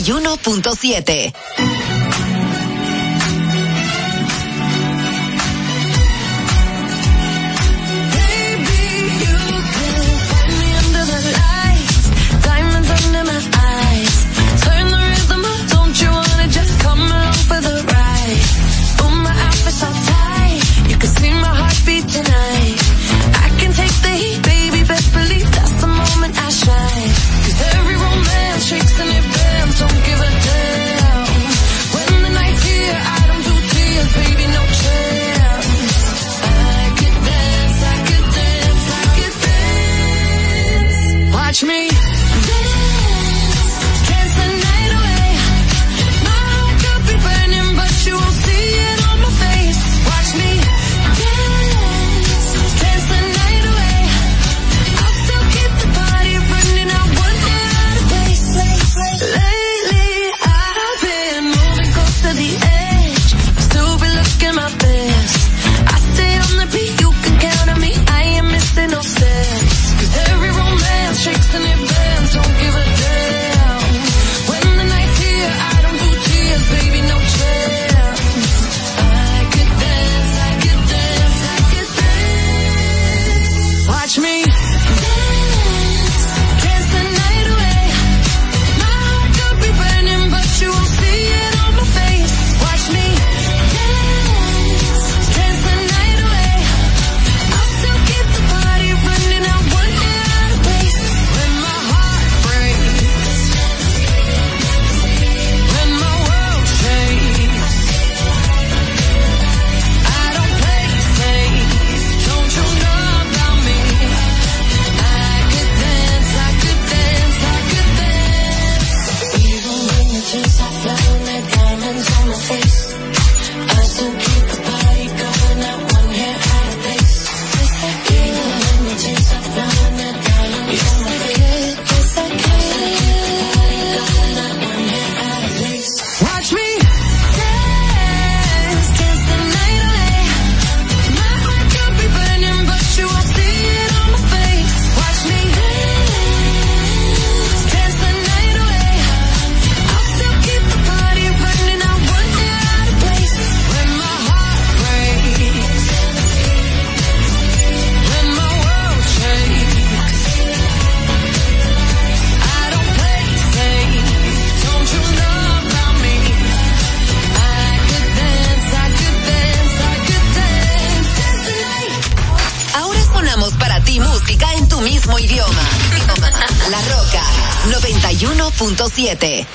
91.7. this 7.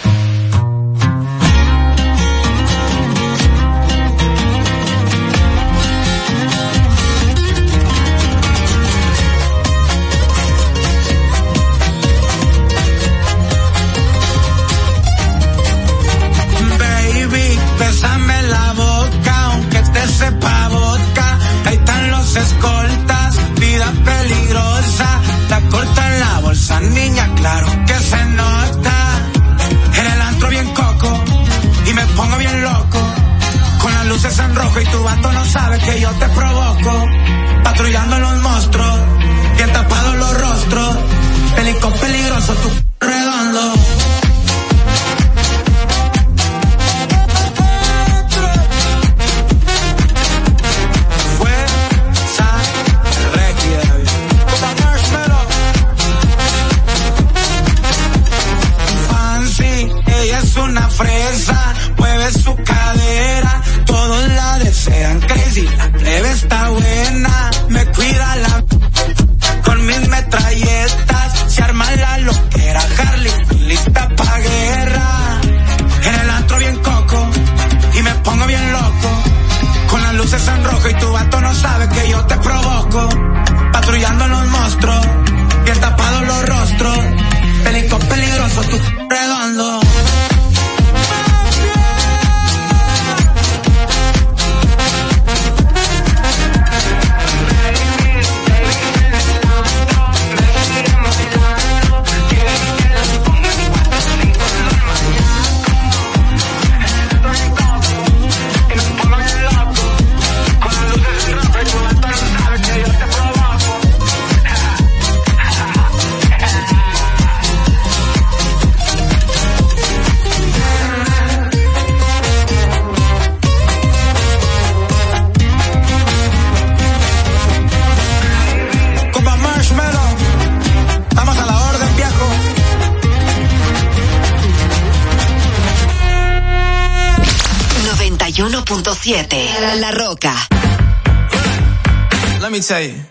dice ahí?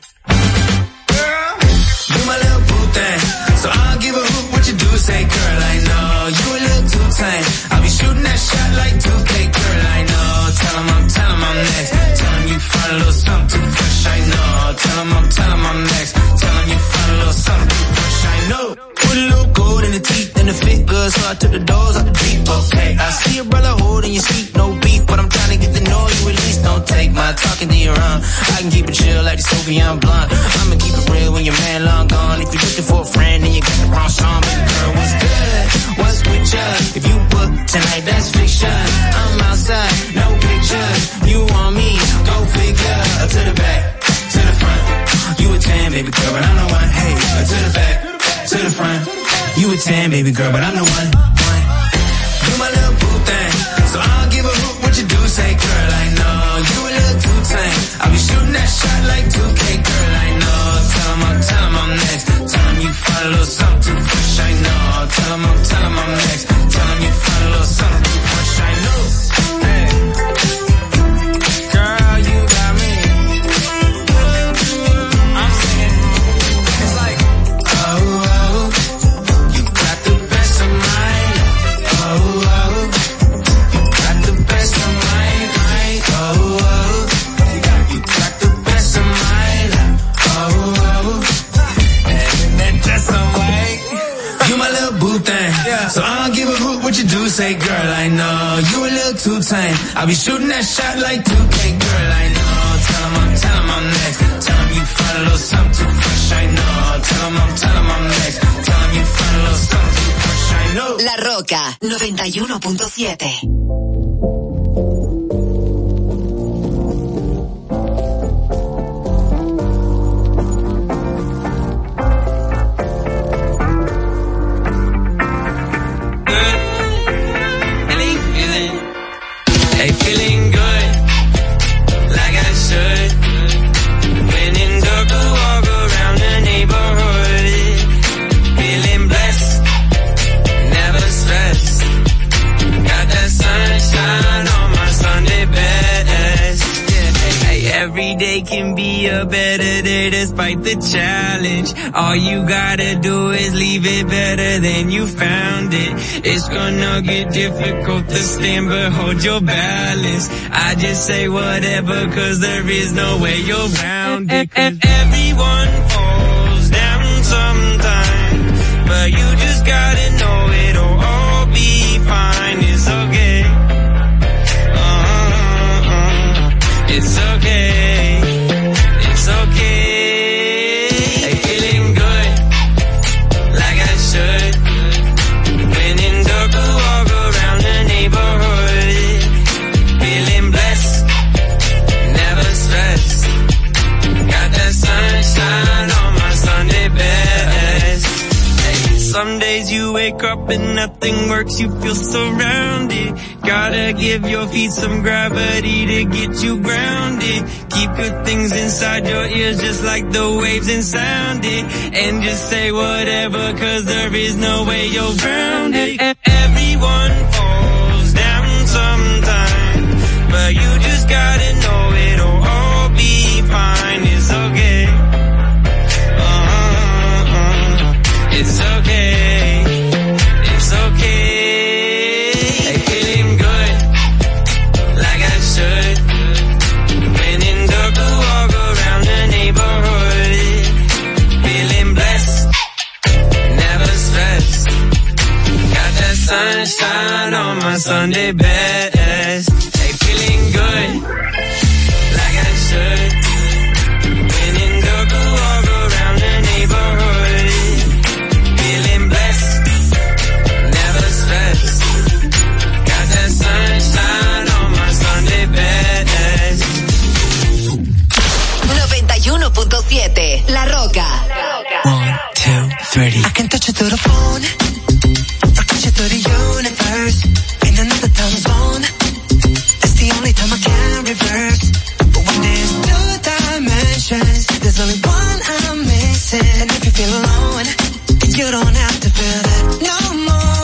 a tan, baby girl, but I'm the one. one. Do my little boo thing, so I don't give a hoot what you do. Say, girl, I know you a little too tame. I'll be shooting that shot like 2K, girl, I know. Tell 'em I'm, tell 'em I'm next. Tell 'em you find a little something fresh, I know. Tell 'em I'm, tell 'em. I'll be shooting that shot like 2K, girl, I know. Tell him I'm, tell him I'm next. Tell him you find a little something too fresh, I know. Tell him I'm, tell him I'm next. Tell him you find a little something too fresh, I know. La Roca 91.7. the challenge. All you gotta do is leave it better than you found it. It's gonna get difficult to stand, but hold your balance. I just say whatever, cause there is no way you're round it. And nothing works, you feel surrounded. Gotta give your feet some gravity to get you grounded. Keep good things inside your ears just like the waves and sound it. And just say whatever cause there is no way you're grounded. Everyone falls down sometime. But you just gotta Sunday best. Alone, you don't have to feel that no more.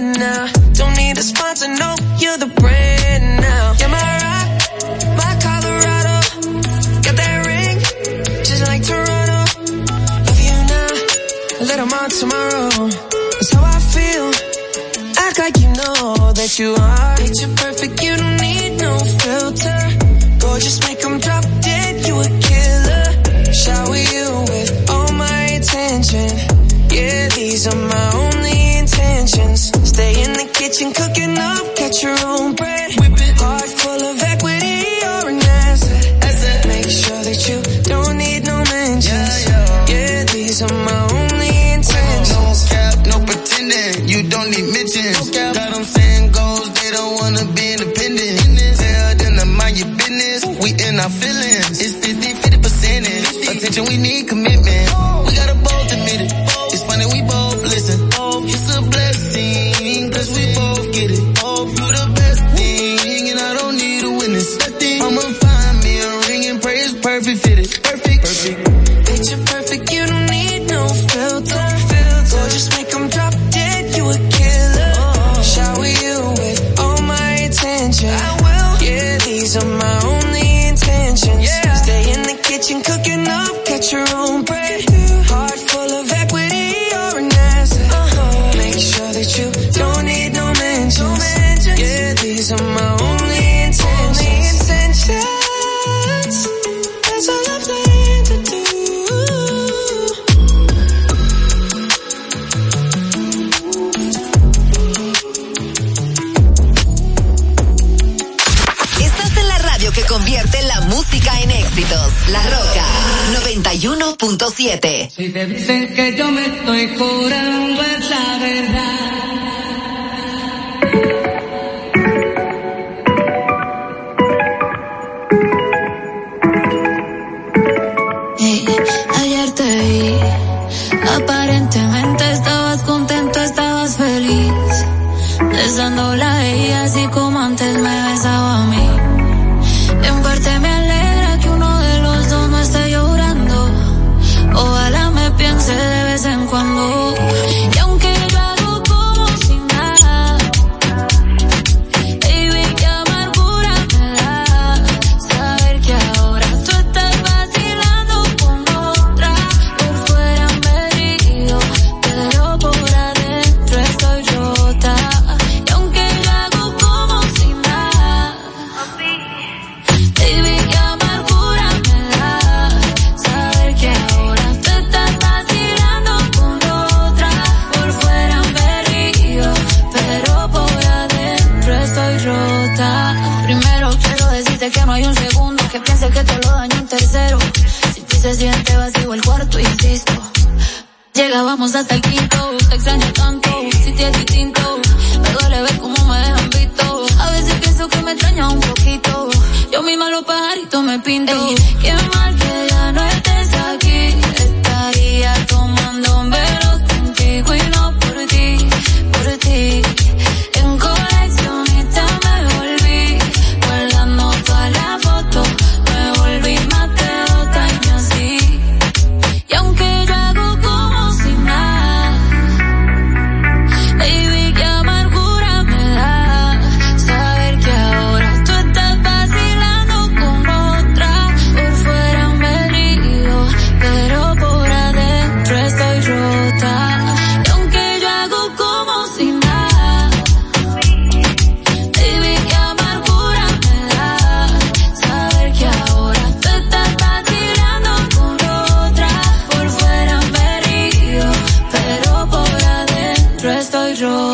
now. Don't need a sponsor, no, you're the brand now. You're my rock, my Colorado. Got that ring, just like Toronto. Love you now, let them on tomorrow. That's how I feel. Act like you know that you are. Picture perfect, you don't need no filter. Go just make them drop true. 7. Si te dicen que yo me estoy curando es la verdad.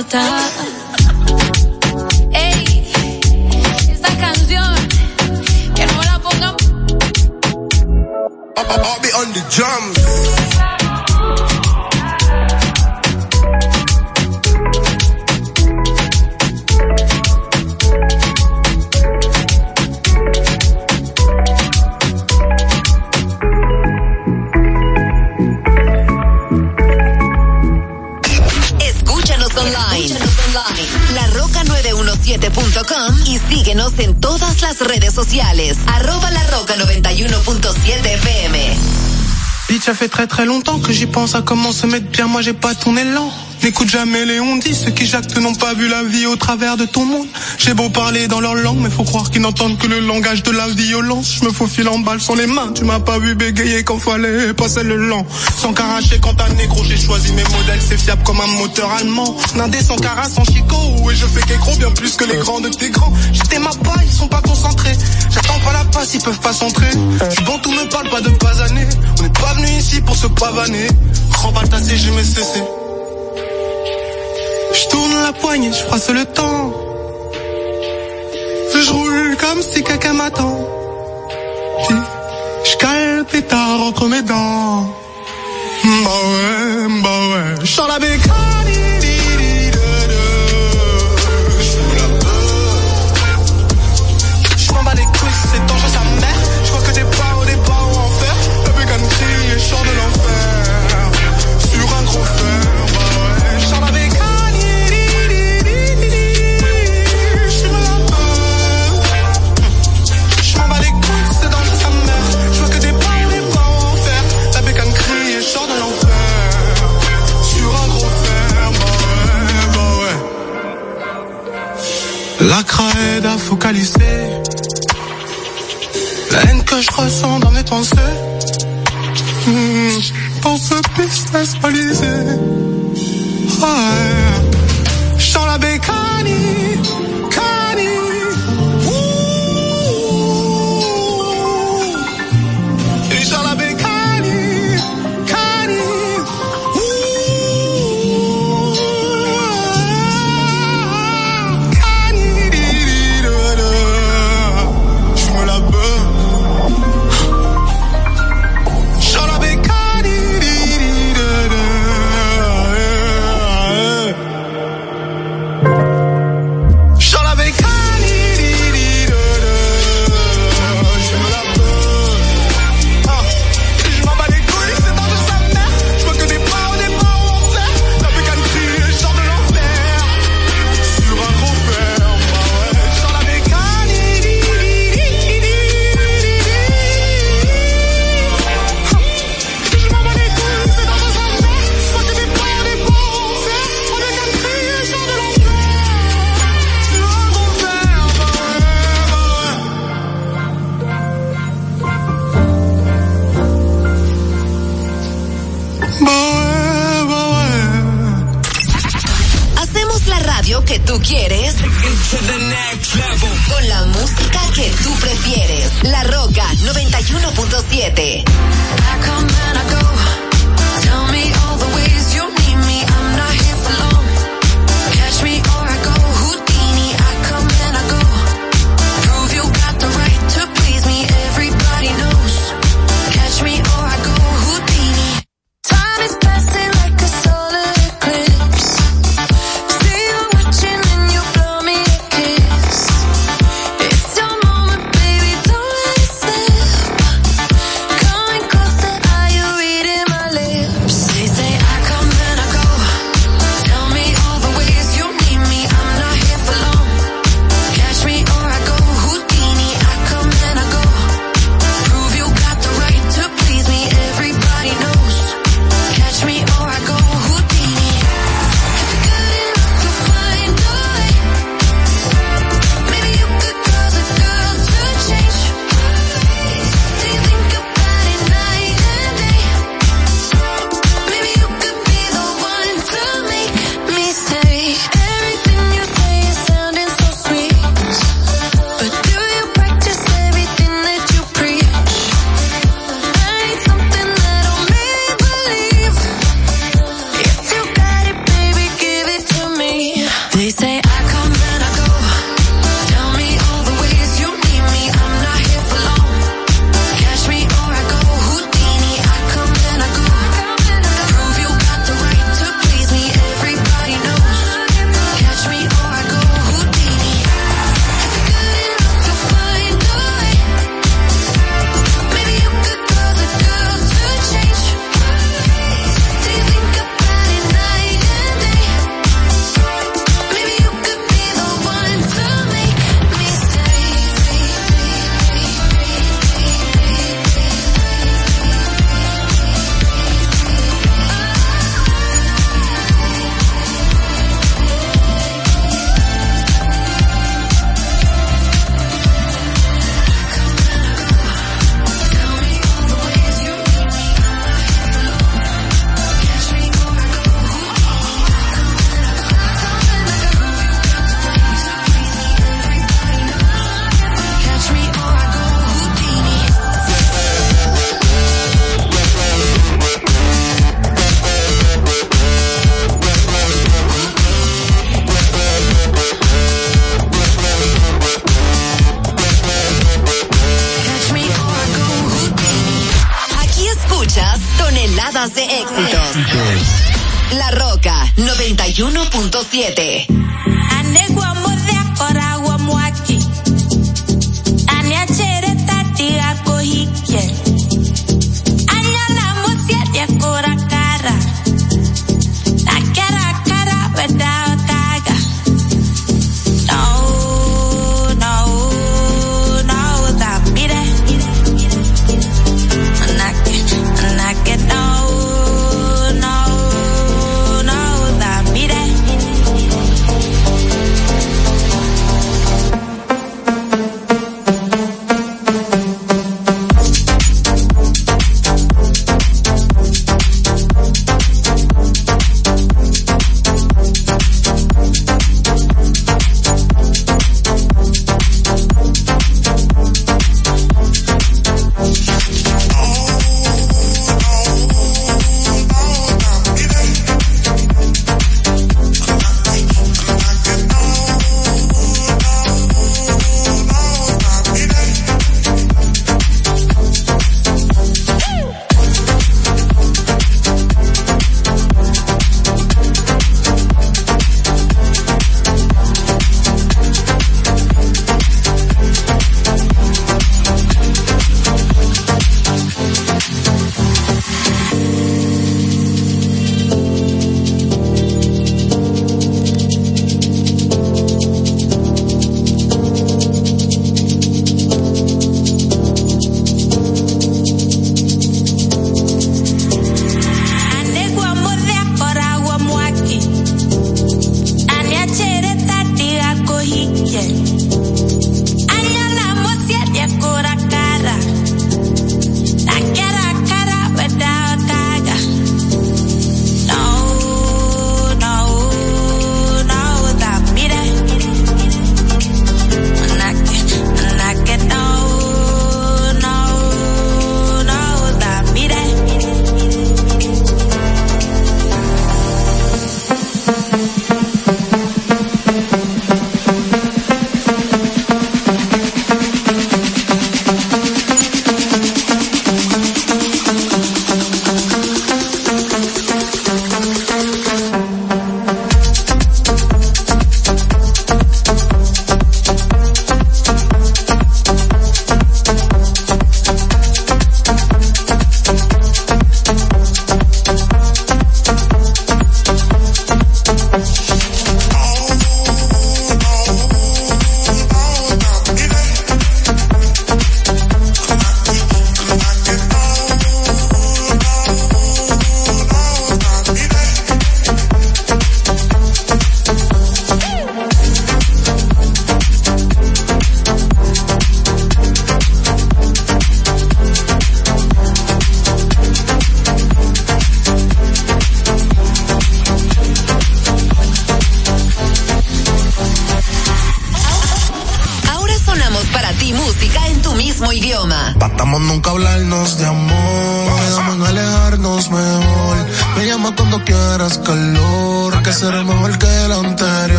Estoy ça fait très très longtemps que j'y pense à comment se mettre bien, moi j'ai pas ton élan. N'écoute jamais les on dit, ceux qui jactent n'ont pas vu la vie au travers de ton monde. J'ai beau parler dans leur langue, mais faut croire qu'ils n'entendent que le langage de la violence. Je me faufile en balle sans les mains, tu m'as pas vu bégayer quand fallait passer le lent. Sans caracher quand t'as négro, j'ai choisi mes modèles, c'est fiable comme un moteur allemand. Nindé sans cara, sans chicot, et je fais qu'écro bien plus que les grands de tes grands. J'étais ma pas, ils sont pas concentrés. J'attends pas la passe, ils peuvent pas s'entrer. J'suis bon, tout me parle pas de pas années. On n'est pas venu ici pour se pavaner. Remballe ta mes cessé. Je tourne la poignée, je froisse le temps. Je roule comme si quelqu'un m'attend. Je cale le pétard entre mes dents. Bah ouais, bah ouais. Je la bécane. Ouais. La crède a focalisé. La haine que je ressens dans mes pensées. Hmm, Pour ce business balisé Ouais. Je la bécane 91.7.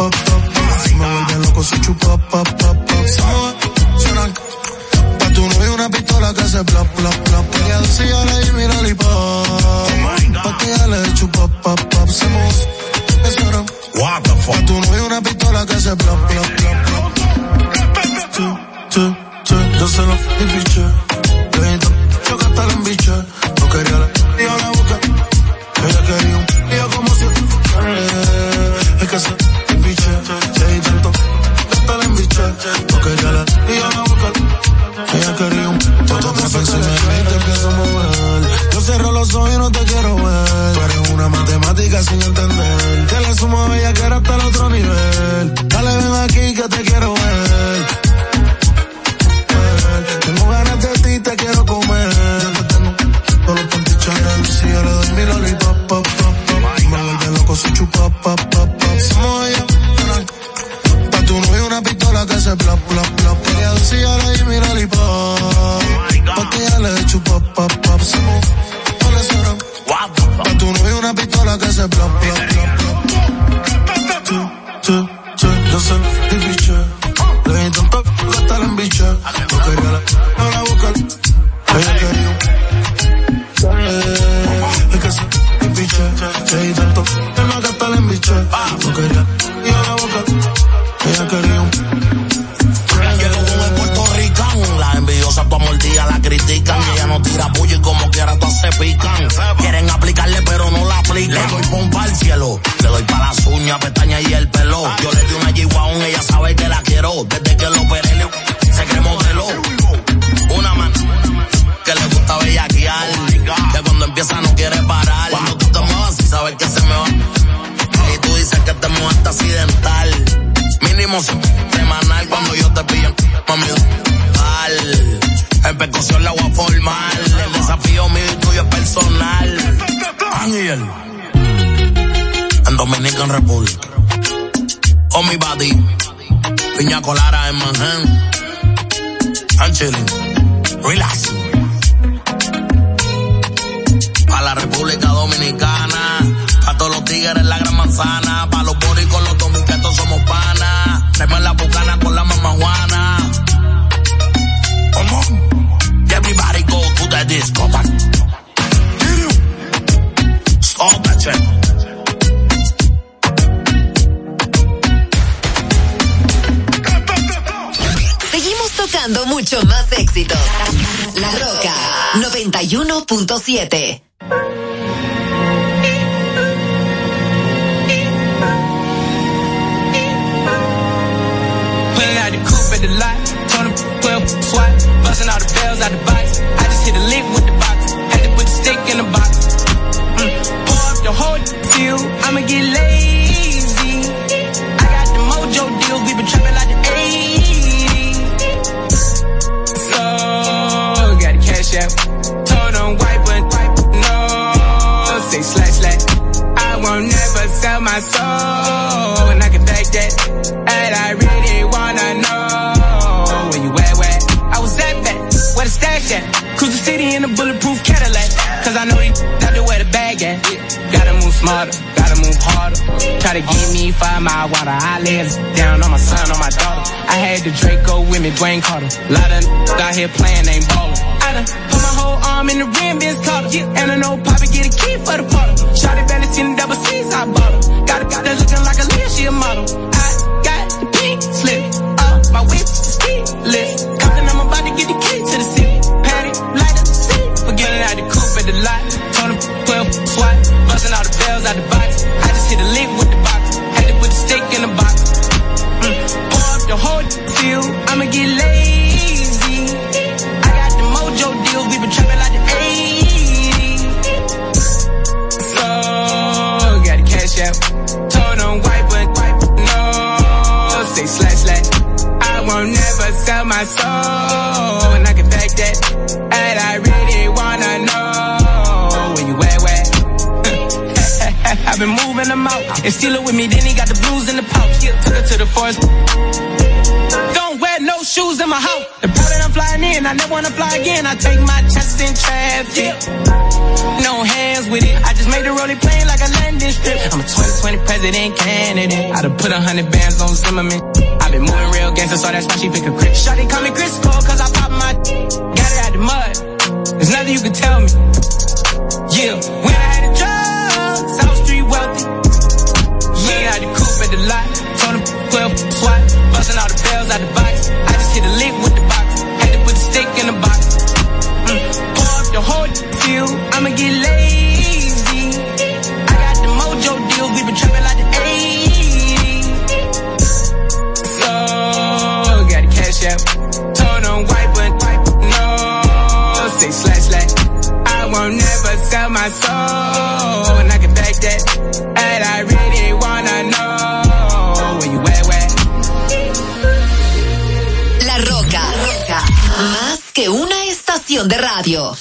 pop, pop. Si me vuelve loco, se chupa, que. Y tú dices que te mueves accidental. Mínimo semanal cuando yo te pillo, mami. En percusión la voy a formar. El desafío mío y tuyo es personal. Ángel. En Dominican Republic. On mi body. Piña colara en Manhattan. I'm chilling. Relax. A la República Dominicana. Tigres la gran manzana. Pa' los boricos, los dominicanos somos panas. Traemos la bucana con la mamajuana. Come on. Everybody go to disco. Stop that shit. Seguimos tocando mucho más éxitos. La Roca 91.7. out the box. I just hit a lick with the box, had to put the stick in the box. Mm. Pour up the whole deal, I'ma get lazy. I got the mojo deals, we been trapping like the 80s. So, got the cash out, told them wipe but no, say slash slash. I won't never sell my soul, smarter, gotta move harder. Try to give me five mile water, I lay down on my son, on my daughter. I had the Draco with me, Dwayne Carter. Lot of out here playing, ain't ballin'. I done put my whole arm in the rim, Vince Carter. And I know Poppy get a key for the party. Shotty barely seen the double C's, I bought her. Got a got that looking like a Leah, she a and steal it with me. Then he got the blues in the pouch. Took her to the forest. Don't wear no shoes in my house. The that I'm flying in, I never wanna fly again. I take my chances in traffic. No hands with it. I just made the rolling plane like a landing strip. I'm a 2020 president candidate. I done put a hundred bands on Zimmerman. I've been moving real gangster, so that's why she pick a crit. Shawty call me Chris Cole, cause I pop my radio.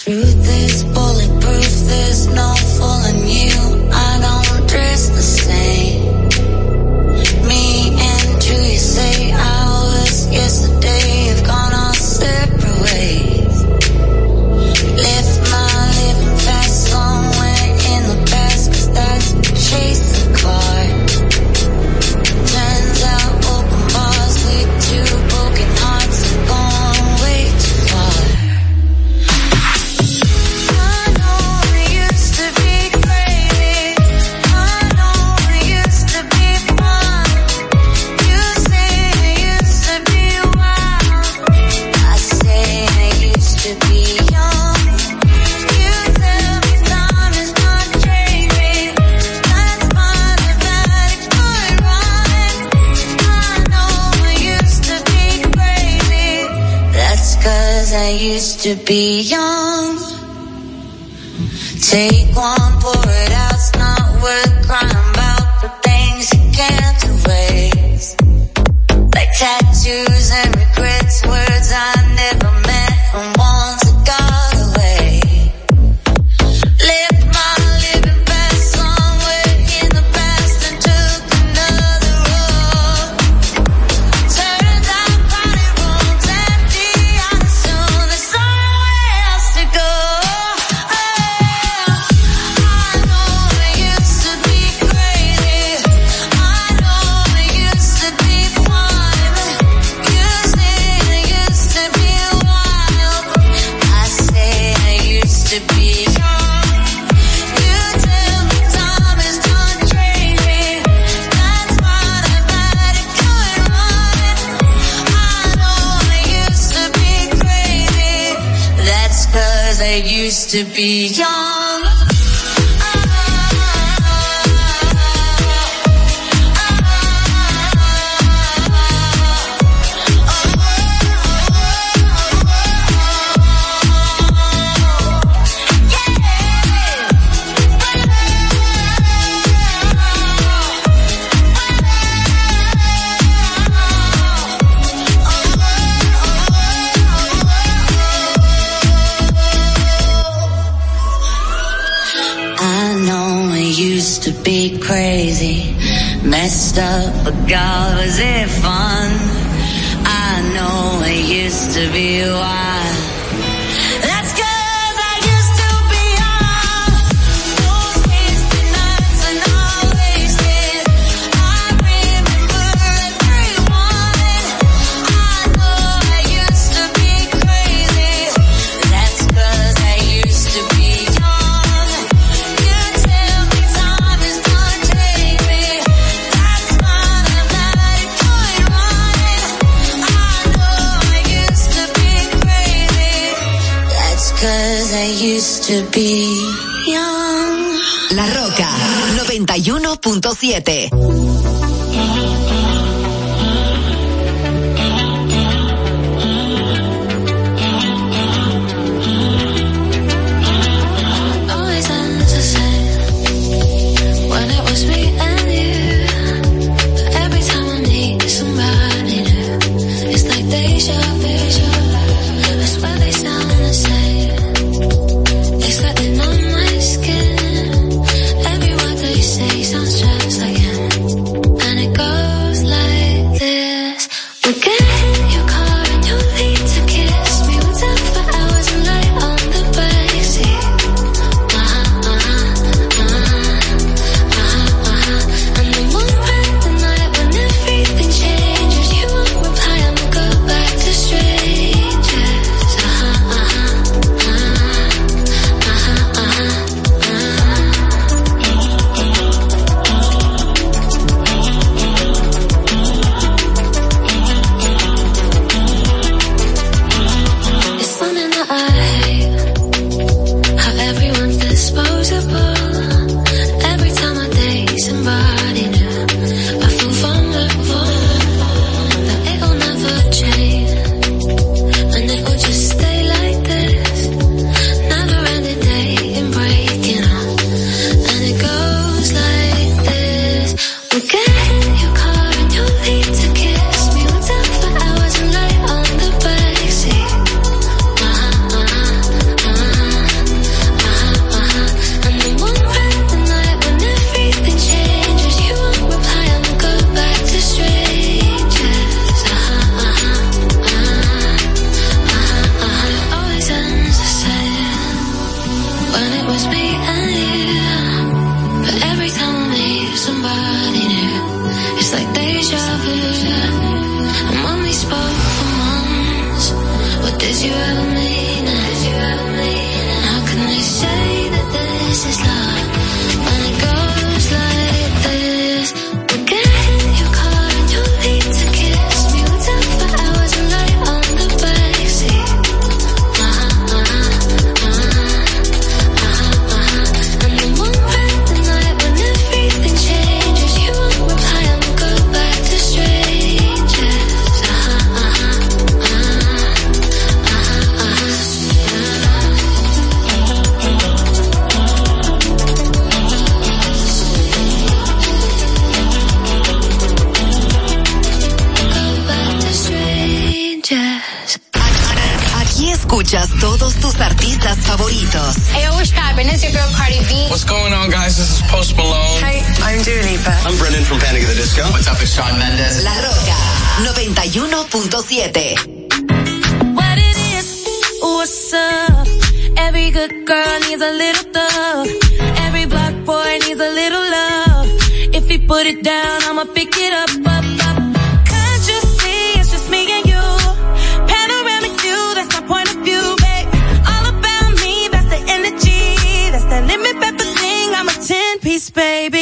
To be young. Used to 107. Post Malone. Hey, I'm Dua Lipa. I'm Brendon from Panic at the Disco. What's up, it's Shawn Mendes. La Rocka 91.7. What it is, what's up? Every good girl needs a little thug. Every black boy needs a little love. If he put it down, I'ma pick it up, up, baby.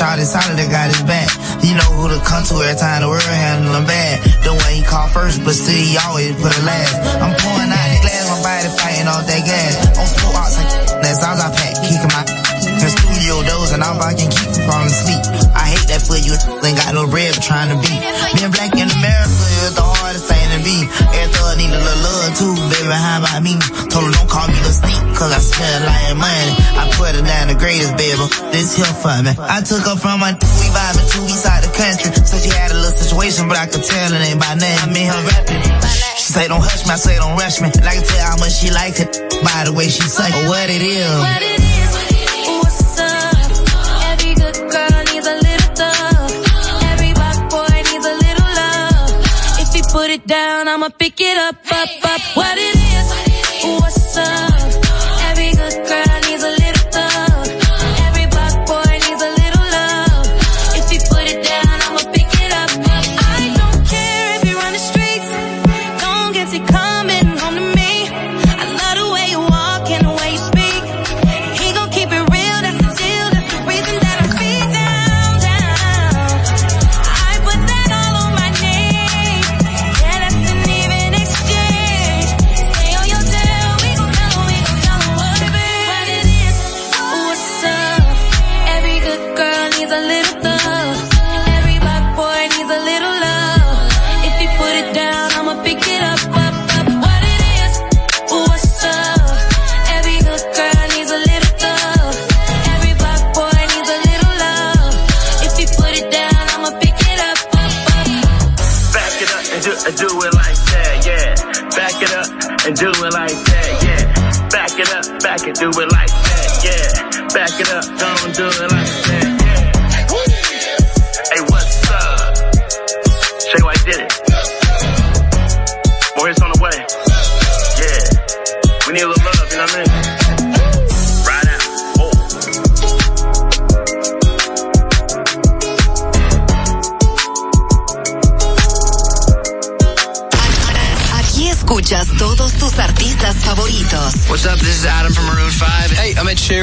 Shot is solid that got his back. You know who to come to every time the world handle him bad. The one he called first, but still he always put it last. I'm pouring out the glass, my body fighting off that gas. On smoke ox, that's all I pack, kicking my in studio doors and I'm can keep from sleep. I hate that for you, ain't got no bread trying to be. Being black in America is the hardest thing to be. Every thug need a little love too, baby, how about me? Cause I smell like money. I put her down the greatest, baby. This here for me. I took her from my we vibing to east side the country. So she had a little situation, but I could tell it ain't by name. I mean her rapping. She say don't hush me, I say don't rush me. And I can tell how much she liked it by the way she suck or what it is. What it is, what's up? Every good girl needs a little thug. Every black boy needs a little love. If he put it down, I'ma pick it up, up, up. What it is, what's Back it, do it like that, yeah. Back it up, don't do it like that,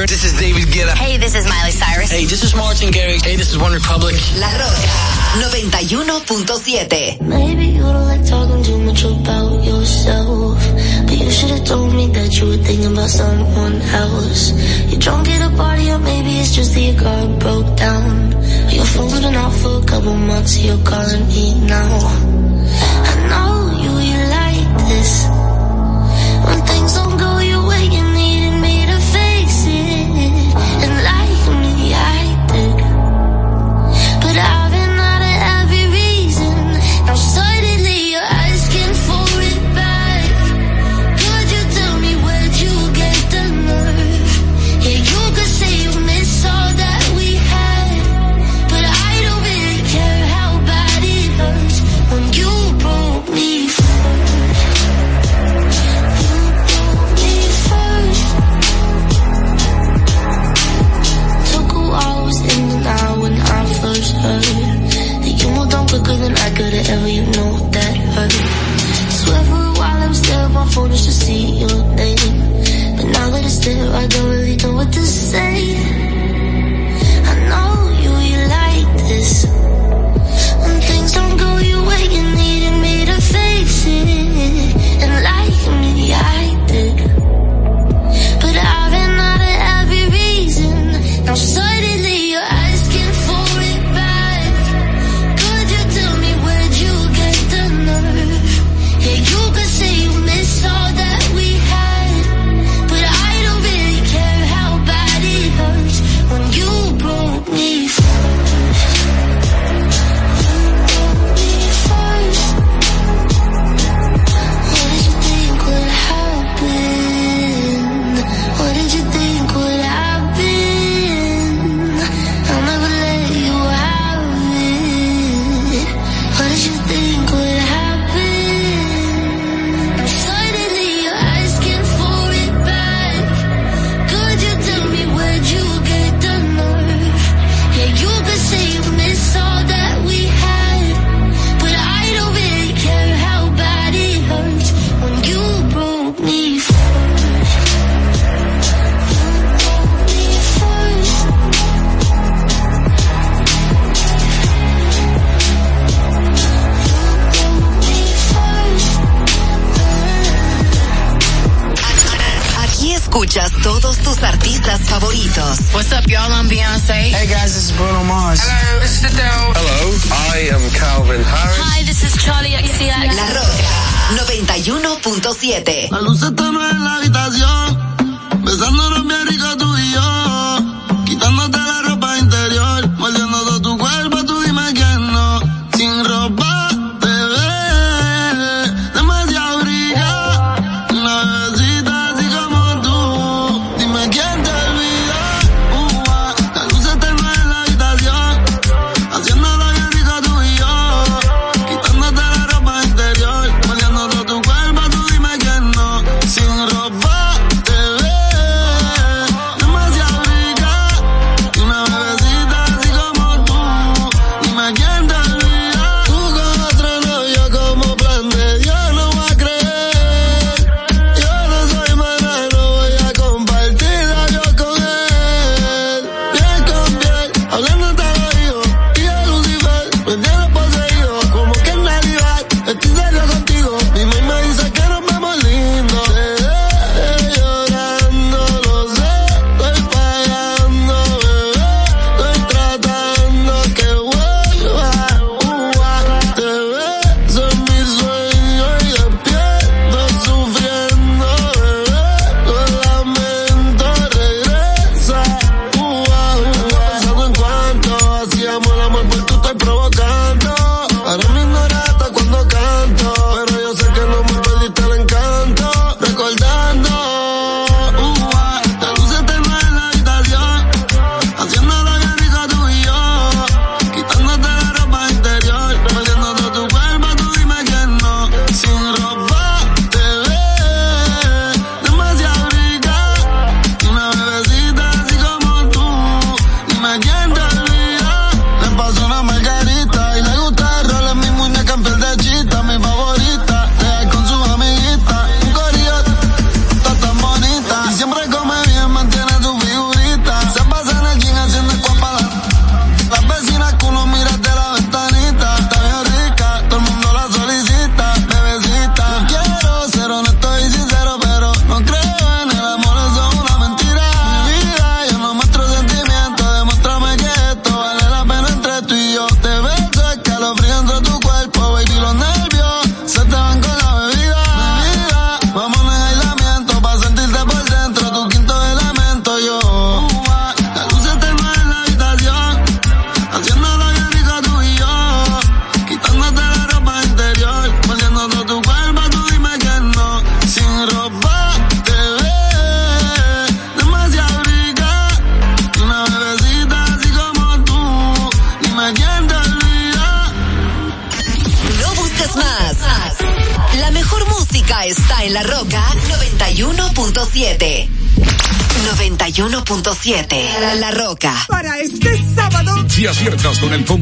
This is David Guetta. Hey, this is Miley Cyrus. Hey, this is Martin Garrix. Hey, this is One Republic. La Rocka 91.7. Maybe you don't like talking too much about yourself. But you should have told me that you were thinking about someone else. You're drunk at a party, or maybe it's just that your car broke down. Your phone's been out for a couple months, you're calling me now. I know you, you like this. When things don't go favoritos. What's up, y'all? I'm Beyonce. Hey guys, this is Bruno Mars. Hello, this is Adele. Hello, I am Calvin Harris. Hi, this is Charlie XCX. La Roca 91.7. La luz está en la habitación, besándonos bien rico tú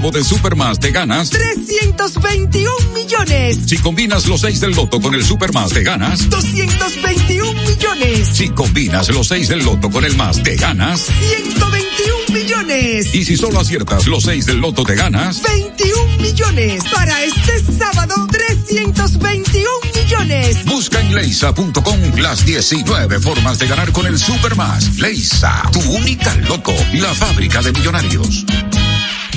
combo de Supermas, te ganas. 321 millones. Si combinas los 6 del loto con el Supermas, te ganas. 221 millones. Si combinas los 6 del loto con el más, te ganas. 121 millones. Y si solo aciertas los 6 del loto, te ganas. 21 millones. Para este sábado, 321 millones. Busca en leisa.com las 19 formas de ganar con el Supermas. Leisa, tu única loto, la fábrica de millonarios.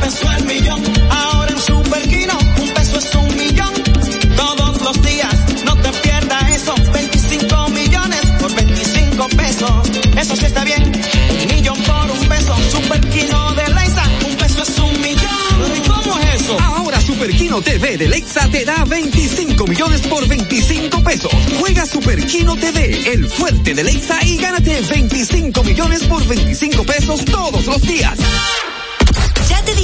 Un peso el millón. Ahora en Superquino, un peso es un millón. Todos los días, no te pierdas eso. 25 millones por 25 pesos. Eso sí está bien. Un millón por un peso. Superquino de Lexa, un peso es un millón. ¿Cómo es eso? Ahora Superquino TV de Lexa te da 25 millones por 25 pesos. Juega Superquino TV, el fuerte de Lexa y gánate 25 millones por 25 pesos todos los días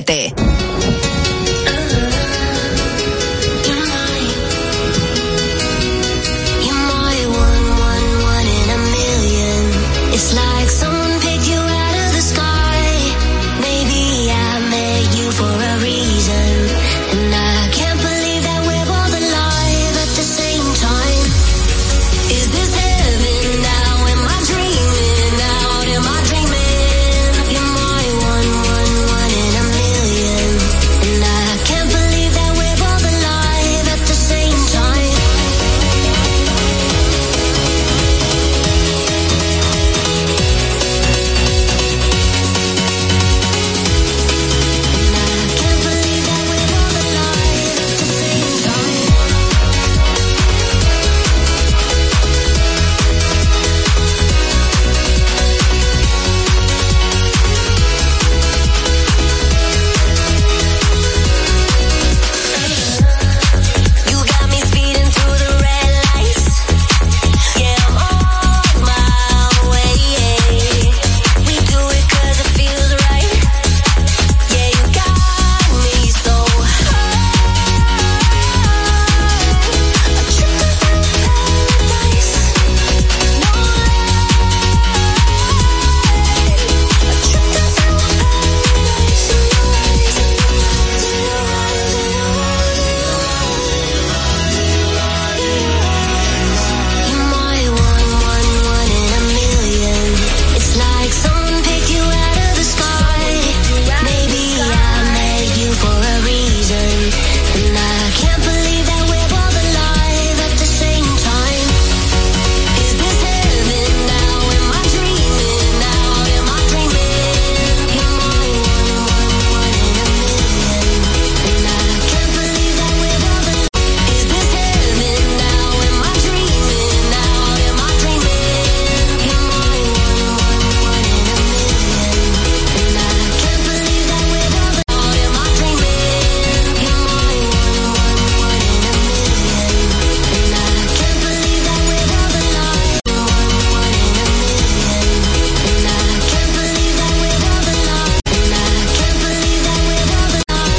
7.